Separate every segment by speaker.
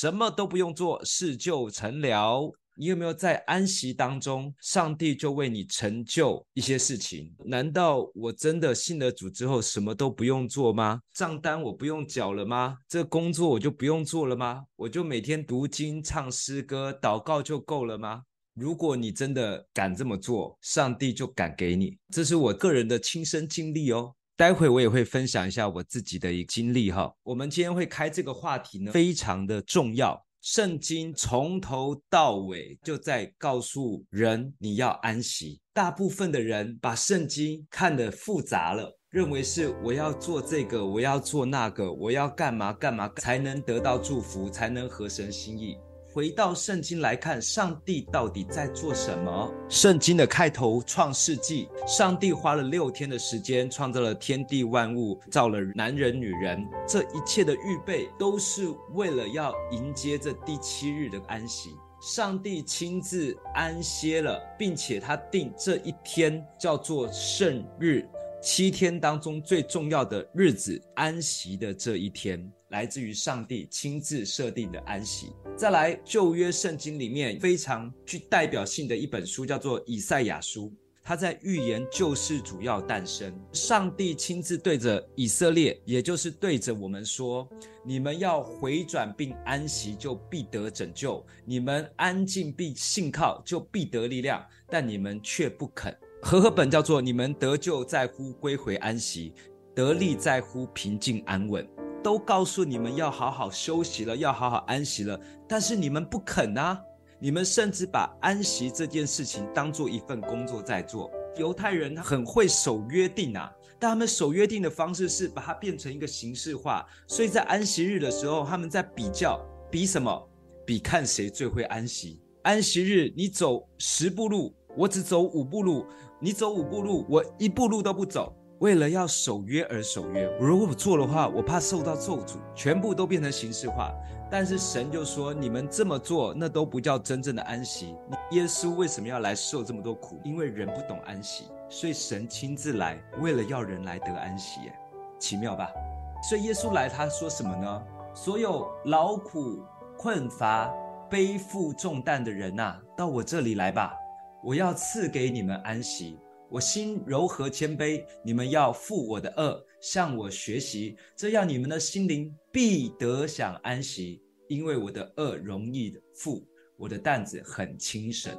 Speaker 1: 什么都不用做，事就成了。你有没有在安息当中，上帝就为你成就一些事情？难道我真的信了主之后，什么都不用做吗？账单我不用缴了吗？这工作我就不用做了吗？我就每天读经、唱诗歌、祷告就够了吗？如果你真的敢这么做，上帝就敢给你。这是我个人的亲身经历哦。待会我也会分享一下我自己的一个经历哈。我们今天会开这个话题呢，非常的重要。圣经从头到尾就在告诉人你要安息。大部分的人把圣经看得复杂了，认为是我要做这个，我要做那个，我要干嘛干嘛才能得到祝福，才能合神心意。回到圣经来看，上帝到底在做什么？圣经的开头，创世纪，上帝花了六天的时间创造了天地万物，造了男人女人。这一切的预备，都是为了要迎接这第七日的安息。上帝亲自安歇了，并且他定这一天叫做圣日，七天当中最重要的日子，安息的这一天。来自于上帝亲自设定的安息。再来，旧约圣经里面非常具代表性的一本书叫做以赛亚书，他在预言救世主要诞生。上帝亲自对着以色列，也就是对着我们说：“你们要回转并安息，就必得拯救；你们安静并信靠，就必得力量。但你们却不肯。”和合本叫做：“你们得救在乎归回安息，得力在乎平静安稳。”都告诉你们要好好休息了，要好好安息了，但是你们不肯啊！你们甚至把安息这件事情当做一份工作在做。犹太人他很会守约定啊，但他们守约定的方式是把它变成一个形式化，所以在安息日的时候，他们在比较，比什么？比看谁最会安息。安息日你走十步路，我只走五步路；你走五步路，我一步路都不走。为了要守约而守约，如果不做的话，我怕受到咒诅，全部都变成形式化。但是神就说：“你们这么做，那都不叫真正的安息。”耶稣为什么要来受这么多苦？因为人不懂安息，所以神亲自来，为了要人来得安息。奇妙吧？所以耶稣来，他说什么呢？所有劳苦困乏、背负重担的人呐，到我这里来吧，我要赐给你们安息。我心柔和谦卑，你们要负我的轭，向我学习，这样你们的心灵必得享安息。因为我的轭容易负，我的担子很轻省。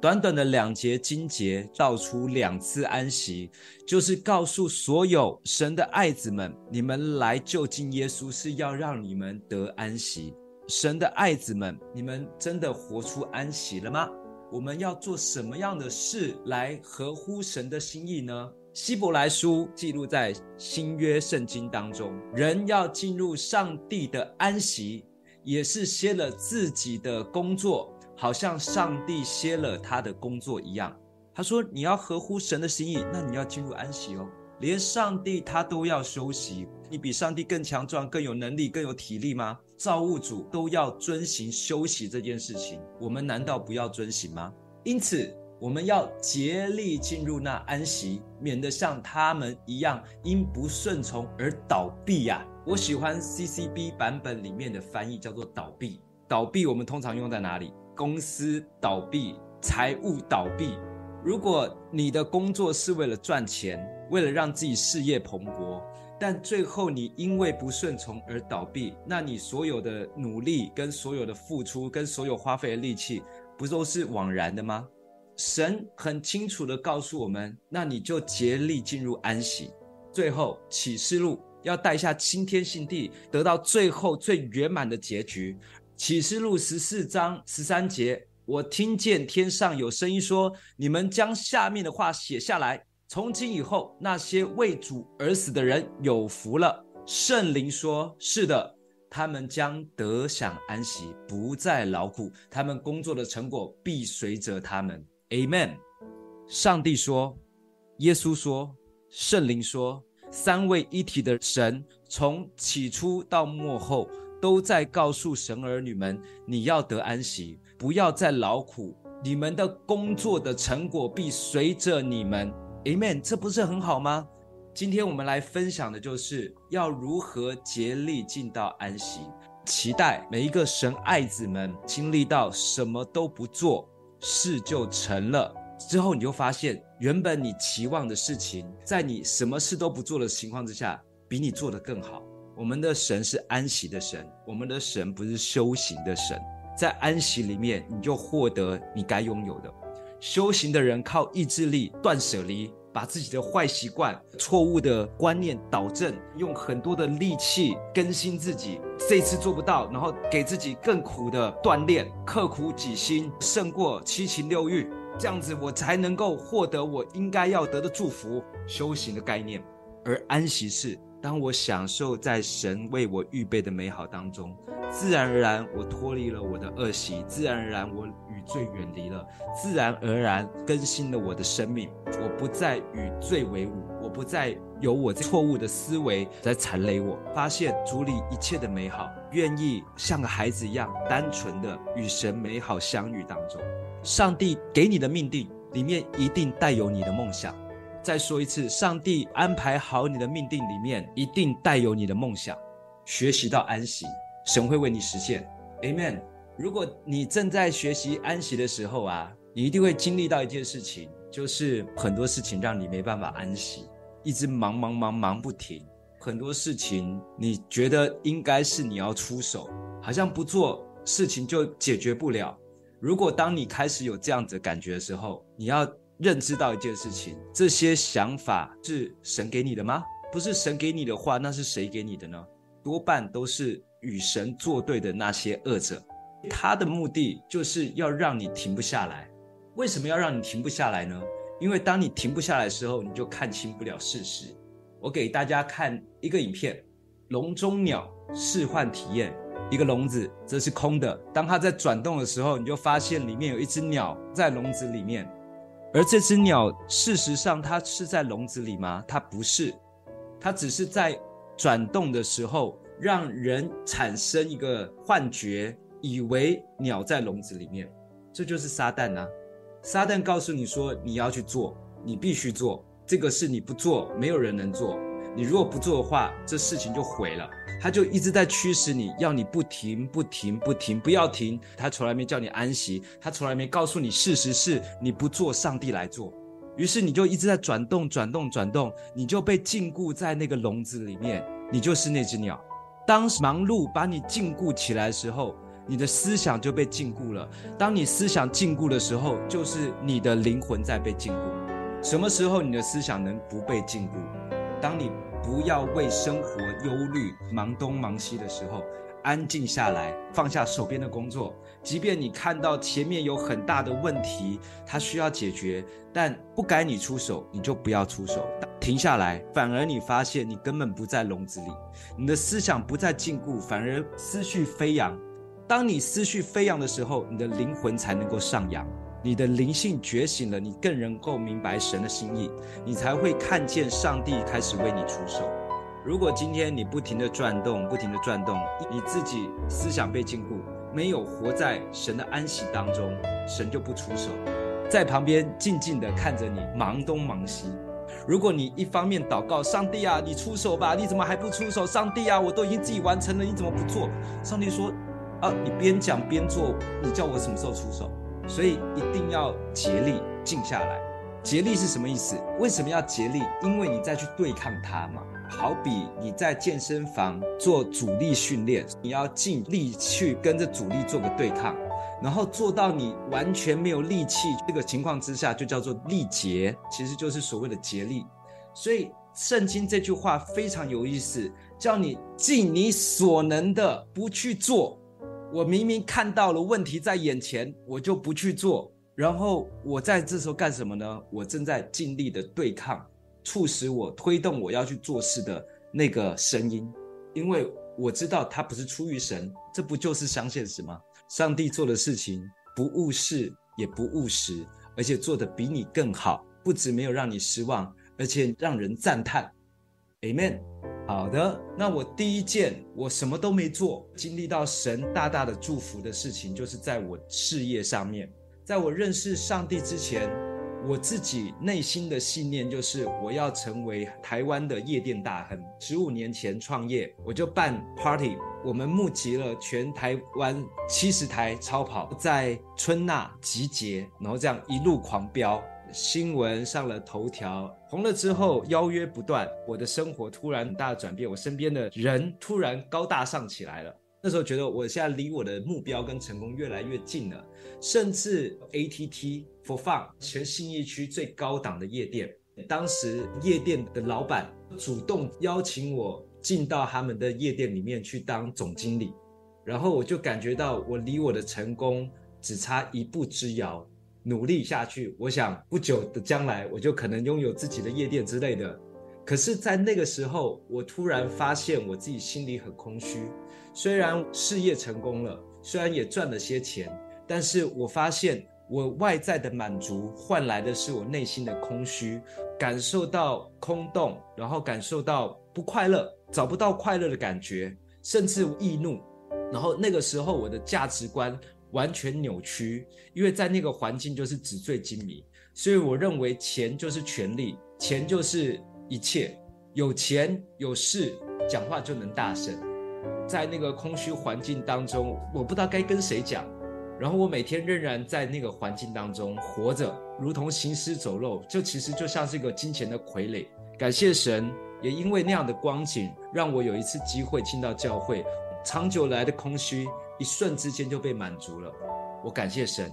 Speaker 1: 短短的两节经节，道出两次安息，就是告诉所有神的爱子们：你们来就近耶稣，是要让你们得安息。神的爱子们，你们真的活出安息了吗？我们要做什么样的事来合乎神的心意呢？希伯来书记录在新约圣经当中，人要进入上帝的安息，也是歇了自己的工作，好像上帝歇了他的工作一样。他说：“你要合乎神的心意，那你要进入安息哦。连上帝他都要休息，你比上帝更强壮、更有能力、更有体力吗？”造物主都要遵行休息这件事情，我们难道不要遵行吗？因此，我们要竭力进入那安息，免得像他们一样因不顺从而倒闭呀、我喜欢 CCB 版本里面的翻译，叫做倒闭。倒闭我们通常用在哪里？公司倒闭、财务倒闭。如果你的工作是为了赚钱，为了让自己事业蓬勃。但最后你因为不顺从而倒闭，那你所有的努力、跟所有的付出、跟所有花费的力气，不都是枉然的吗？神很清楚地告诉我们，那你就竭力进入安息。最后启示录要带下新天新地，得到最后最圆满的结局。启示录十四章十三节，我听见天上有声音说：“你们将下面的话写下来。”从今以后，那些为主而死的人有福了。圣灵说：“是的，他们将得享安息，不再劳苦。他们工作的成果必随着他们。” Amen。上帝说，耶稣说，圣灵说，三位一体的神，从起初到末后，都在告诉神儿女们：你要得安息，不要再劳苦。你们的工作的成果必随着你们。Amen，这不是很好吗？今天我们来分享的就是要如何竭力尽到安息。期待每一个神爱子们经历到什么都不做，事就成了。之后你就发现，原本你期望的事情，在你什么事都不做的情况之下，比你做得更好。我们的神是安息的神，我们的神不是修行的神。在安息里面，你就获得你该拥有的。修行的人靠意志力断舍离，把自己的坏习惯、错误的观念导正，用很多的力气更新自己。这次做不到，然后给自己更苦的锻炼，刻苦己心，胜过七情六欲。这样子，我才能够获得我应该要得的祝福。修行的概念，而安息是。当我享受在神为我预备的美好当中，自然而然我脱离了我的恶习，自然而然我与罪远离了，自然而然更新了我的生命。我不再与罪为伍，我不再有我错误的思维在缠累我。发现主里一切的美好，愿意像个孩子一样单纯的与神美好相遇当中，上帝给你的命定里面一定带有你的梦想。再说一次，上帝安排好你的命定里面，一定带有你的梦想。学习到安息，神会为你实现。Amen。如果你正在学习安息的时候啊，你一定会经历到一件事情，就是很多事情让你没办法安息，一直忙忙忙忙不停。很多事情你觉得应该是你要出手，好像不做事情就解决不了。如果当你开始有这样子的感觉的时候，你要。认知到一件事情，这些想法是神给你的吗？不是神给你的话，那是谁给你的呢？多半都是与神作对的那些恶者，他的目的就是要让你停不下来。为什么要让你停不下来呢？因为当你停不下来的时候，你就看清不了事实。我给大家看一个影片：笼中鸟试幻体验，一个笼子这是空的，当它在转动的时候，你就发现里面有一只鸟在笼子里面。而这只鸟，事实上它是在笼子里吗？它不是，它只是在转动的时候，让人产生一个幻觉，以为鸟在笼子里面。这就是撒旦呐！撒旦告诉你说，你要去做，你必须做，这个事你不做，没有人能做。你如果不做的话，这事情就毁了。他就一直在驱使你，要你不停、不停、不停，不要停。他从来没叫你安息，他从来没告诉你，事实是你不做，上帝来做。于是你就一直在转动、转动、转动，你就被禁锢在那个笼子里面。你就是那只鸟。当忙碌把你禁锢起来的时候，你的思想就被禁锢了。当你思想禁锢的时候，就是你的灵魂在被禁锢。什么时候你的思想能不被禁锢？当你。不要为生活忧虑、忙东忙西的时候，安静下来，放下手边的工作。即便你看到前面有很大的问题，它需要解决，但不该你出手，你就不要出手，停下来。反而你发现你根本不在笼子里，你的思想不再禁锢，反而思绪飞扬。当你思绪飞扬的时候，你的灵魂才能够上扬。你的灵性觉醒了，你更能够明白神的心意，你才会看见上帝开始为你出手。如果今天你不停地转动，不停地转动，你自己思想被禁锢，没有活在神的安息当中，神就不出手，在旁边静静地看着你忙东忙西。如果你一方面祷告，上帝啊，你出手吧，你怎么还不出手？上帝啊，我都已经自己完成了，你怎么不做？上帝说，啊，你边讲边做，你叫我什么时候出手？所以一定要竭力静下来。竭力是什么意思？为什么要竭力？因为你再去对抗它嘛。好比你在健身房做阻力训练，你要尽力去跟着阻力做个对抗，然后做到你完全没有力气这个情况之下，就叫做力竭，其实就是所谓的竭力。所以圣经这句话非常有意思，叫你尽你所能的不去做。我明明看到了问题在眼前，我就不去做。然后我在这时候干什么呢？我正在尽力的对抗，促使我推动我要去做事的那个声音，因为我知道它不是出于神。这不就是相现实吗？上帝做的事情不误事也不误时，而且做得比你更好，不止没有让你失望，而且让人赞叹。Amen。好的，那我第一件我什么都没做，经历到神大大的祝福的事情，就是在我事业上面。在我认识上帝之前，我自己内心的信念就是我要成为台湾的夜店大亨。十五年前创业，我就办 party，我们募集了全台湾七十台超跑，在春呐集结，然后这样一路狂飙，新闻上了头条，红了之后邀约不断，我的生活突然很大的转变，我身边的人突然高大上起来了。那时候觉得我现在离我的目标跟成功越来越近了，甚至 ATT For Fun 全信义区最高档的夜店，当时夜店的老板主动邀请我进到他们的夜店里面去当总经理，然后我就感觉到我离我的成功只差一步之遥，努力下去，我想不久的将来我就可能拥有自己的夜店之类的。可是，在那个时候，我突然发现我自己心里很空虚。虽然事业成功了，虽然也赚了些钱，但是我发现我外在的满足换来的是我内心的空虚，感受到空洞，然后感受到不快乐，找不到快乐的感觉，甚至易怒。然后那个时候，我的价值观完全扭曲，因为在那个环境就是纸醉金迷，所以我认为钱就是权力，钱就是。一切有钱有势，讲话就能大声。在那个空虚环境当中，我不知道该跟谁讲。然后我每天仍然在那个环境当中活着，如同行尸走肉，就其实就像是一个金钱的傀儡。感谢神，也因为那样的光景，让我有一次机会进到教会，长久来的空虚，一瞬之间就被满足了。我感谢神，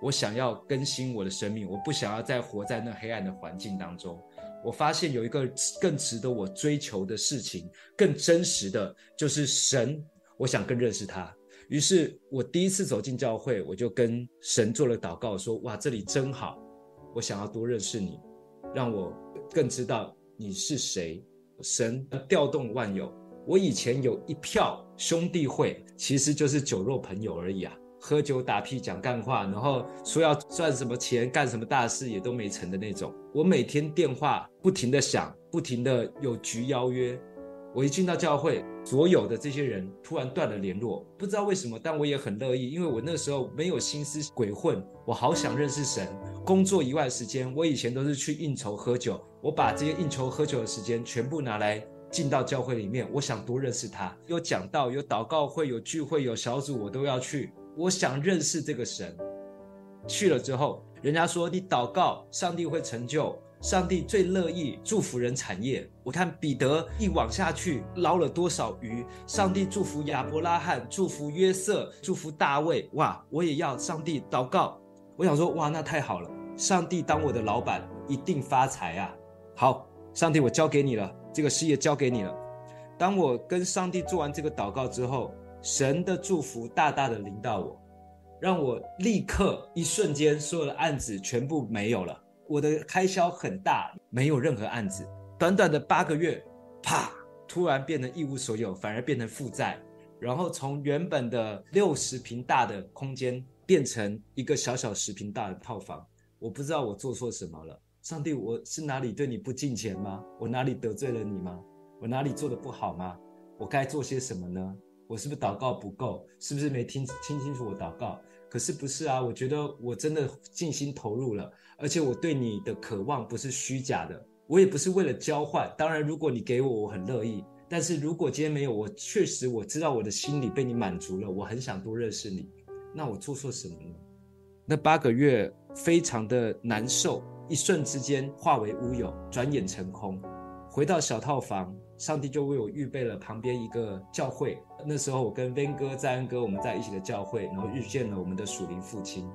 Speaker 1: 我想要更新我的生命，我不想要再活在那黑暗的环境当中。我发现有一个更值得我追求的事情，更真实的就是神。我想更认识他。于是，我第一次走进教会，我就跟神做了祷告，说：“哇，这里真好，我想要多认识你，让我更知道你是谁。”神调动万有，我以前有一票兄弟会，其实就是酒肉朋友而已啊。喝酒打屁讲干话，然后说要赚什么钱干什么大事也都没成的那种。我每天电话不停的响，不停的有局邀约。我一进到教会，所有的这些人突然断了联络，不知道为什么，但我也很乐意，因为我那时候没有心思鬼混，我好想认识神。工作以外的时间，我以前都是去应酬喝酒，我把这些应酬喝酒的时间全部拿来进到教会里面，我想多认识他。有讲到，有祷告会，有聚会，有小组，我都要去。我想认识这个神，去了之后，人家说你祷告，上帝会成就，上帝最乐意祝福人产业。我看彼得一网下去捞了多少鱼，上帝祝福亚伯拉罕，祝福约瑟，祝福大卫，哇，我也要上帝祷告。我想说，哇，那太好了，上帝当我的老板，一定发财啊！好，上帝，我交给你了，这个事业交给你了。当我跟上帝做完这个祷告之后。神的祝福大大的临到我，让我立刻一瞬间所有的案子全部没有了。我的开销很大，没有任何案子。短短的八个月，啪，突然变成一无所有，反而变成负债。然后从原本的六十平大的空间变成一个小小十平大的套房。我不知道我做错什么了，上帝，我是哪里对你不敬虔吗？我哪里得罪了你吗？我哪里做得不好吗？我该做些什么呢？我是不是祷告不够？是不是没听听清楚我祷告？可是不是啊，我觉得我真的尽心投入了，而且我对你的渴望不是虚假的，我也不是为了交换。当然，如果你给我，我很乐意。但是如果今天没有，我确实我知道我的心里被你满足了，我很想多认识你。那我做错什么呢？那八个月非常的难受，一瞬之间化为乌有，转眼成空。回到小套房，上帝就为我预备了旁边一个教会。那时候我跟斌哥、在恩哥我们在一起的教会，然后遇见了我们的属灵父亲。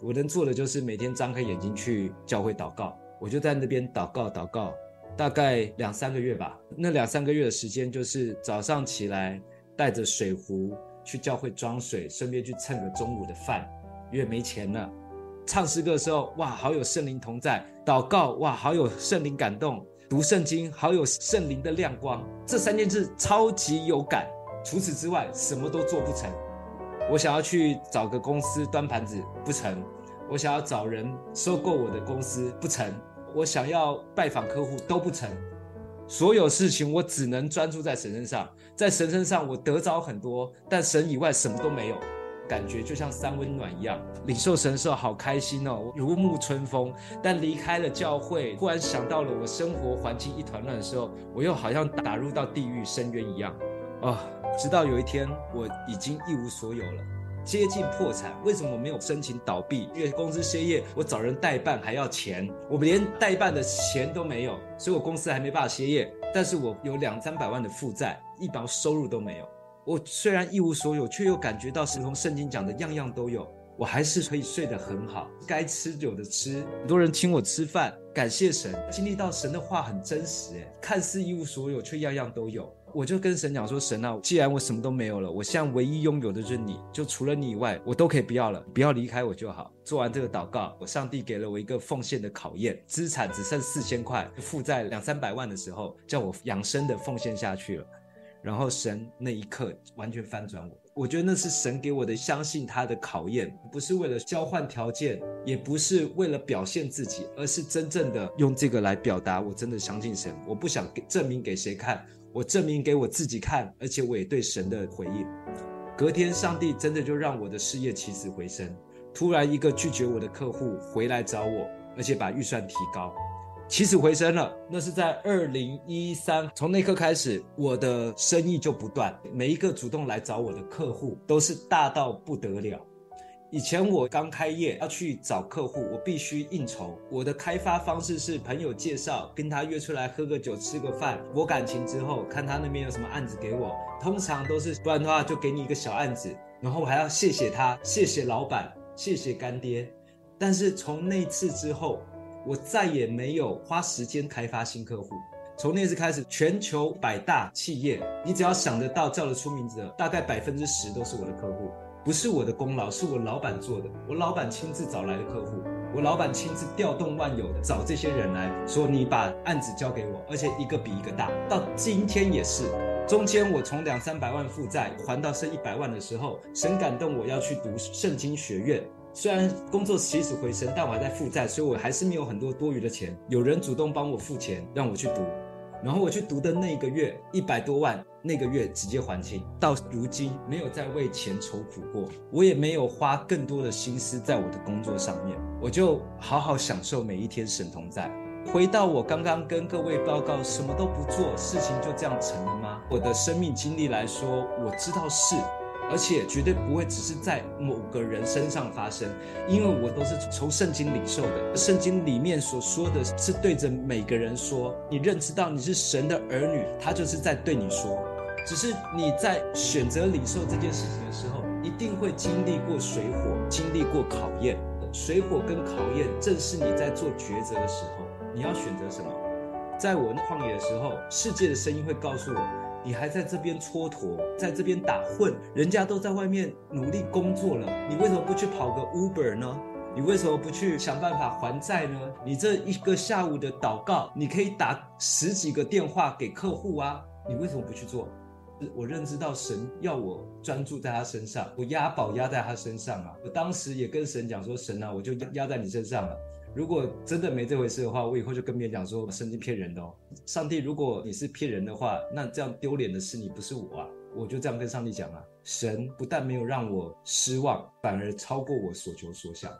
Speaker 1: 我能做的就是每天张开眼睛去教会祷告，我就在那边祷告祷告，大概两三个月吧。那两三个月的时间，就是早上起来带着水壶去教会装水，顺便去蹭个中午的饭，因为没钱了。唱诗歌的时候，哇，好有圣灵同在；祷告，哇，好有圣灵感动。读圣经，好有圣灵的亮光，这三件事超级有感。除此之外，什么都做不成。我想要去找个公司端盘子，不成；我想要找人收购我的公司，不成；我想要拜访客户，都不成。所有事情我只能专注在神身上，在神身上我得着很多，但神以外什么都没有。感觉就像三温暖一样，领受神的时候好开心哦，如沐春风。但离开了教会，忽然想到了我生活环境一团乱的时候，我又好像打入到地狱深渊一样，啊、哦，直到有一天，我已经一无所有了，接近破产。为什么我没有申请倒闭？因为公司歇业，我找人代办还要钱，我连代办的钱都没有，所以我公司还没办法歇业。但是我有两三百万的负债，一毛收入都没有。我虽然一无所有，却又感觉到如同圣经讲的样样都有。我还是可以睡得很好，该吃有的吃。很多人请我吃饭，感谢神，经历到神的话很真实。诶，看似一无所有，却样样都有。我就跟神讲说：神啊，既然我什么都没有了，我现在唯一拥有的就是你，就除了你以外，我都可以不要了，不要离开我就好。做完这个祷告，我上帝给了我一个奉献的考验，资产只剩四千块，负债两三百万的时候，叫我养生的奉献下去了。然后神那一刻完全翻转我。我觉得那是神给我的，相信他的考验，不是为了交换条件，也不是为了表现自己，而是真正的用这个来表达，我真的相信神。我不想给证明给谁看，我证明给我自己看，而且我也对神的回应。隔天，上帝真的就让我的事业起死回生。突然，一个拒绝我的客户回来找我，而且把预算提高。起死回生了，那是在二零一三。从那刻开始，我的生意就不断。每一个主动来找我的客户都是大到不得了。以前我刚开业要去找客户，我必须应酬。我的开发方式是朋友介绍，跟他约出来喝个酒、吃个饭，我感情之后，看他那边有什么案子给我。通常都是，不然的话就给你一个小案子，然后我还要谢谢他，谢谢老板，谢谢干爹。但是从那次之后，我再也没有花时间开发新客户。从那次开始，全球百大企业，你只要想得到、叫得出名字的，大概百分之十都是我的客户。不是我的功劳，是我老板做的。我老板亲自找来的客户，我老板亲自调动万有的找这些人来说，你把案子交给我，而且一个比一个大。到今天也是，中间我从两三百万负债还到剩一百万的时候，神感动我要去读圣经学院。虽然工作起死回生，但我还在负债，所以我还是没有很多多余的钱。有人主动帮我付钱，让我去读，然后我去读的那个月，一百多万，那个月直接还清。到如今没有再为钱愁苦过，我也没有花更多的心思在我的工作上面，我就好好享受每一天神同在。回到我刚刚跟各位报告，什么都不做，事情就这样成了吗？我的生命经历来说，我知道是。而且绝对不会只是在某个人身上发生，因为我都是从圣经领受的。圣经里面所说的是对着每个人说，你认知到你是神的儿女，他就是在对你说。只是你在选择领受这件事情的时候，一定会经历过水火，经历过考验。水火跟考验，正是你在做抉择的时候，你要选择什么？在我旷野的时候，世界的声音会告诉我。你还在这边蹉跎，在这边打混，人家都在外面努力工作了，你为什么不去跑个 Uber 呢？你为什么不去想办法还债呢？你这一个下午的祷告，你可以打十几个电话给客户啊，你为什么不去做？我认知到神要我专注在他身上，我押宝押在他身上啊。我当时也跟神讲说，神啊，我就押在你身上了。如果真的没这回事的话，我以后就跟别人讲说圣经骗人的哦。上帝，如果你是骗人的话，那这样丢脸的是你，不是我啊。我就这样跟上帝讲啊。神不但没有让我失望，反而超过我所求所想。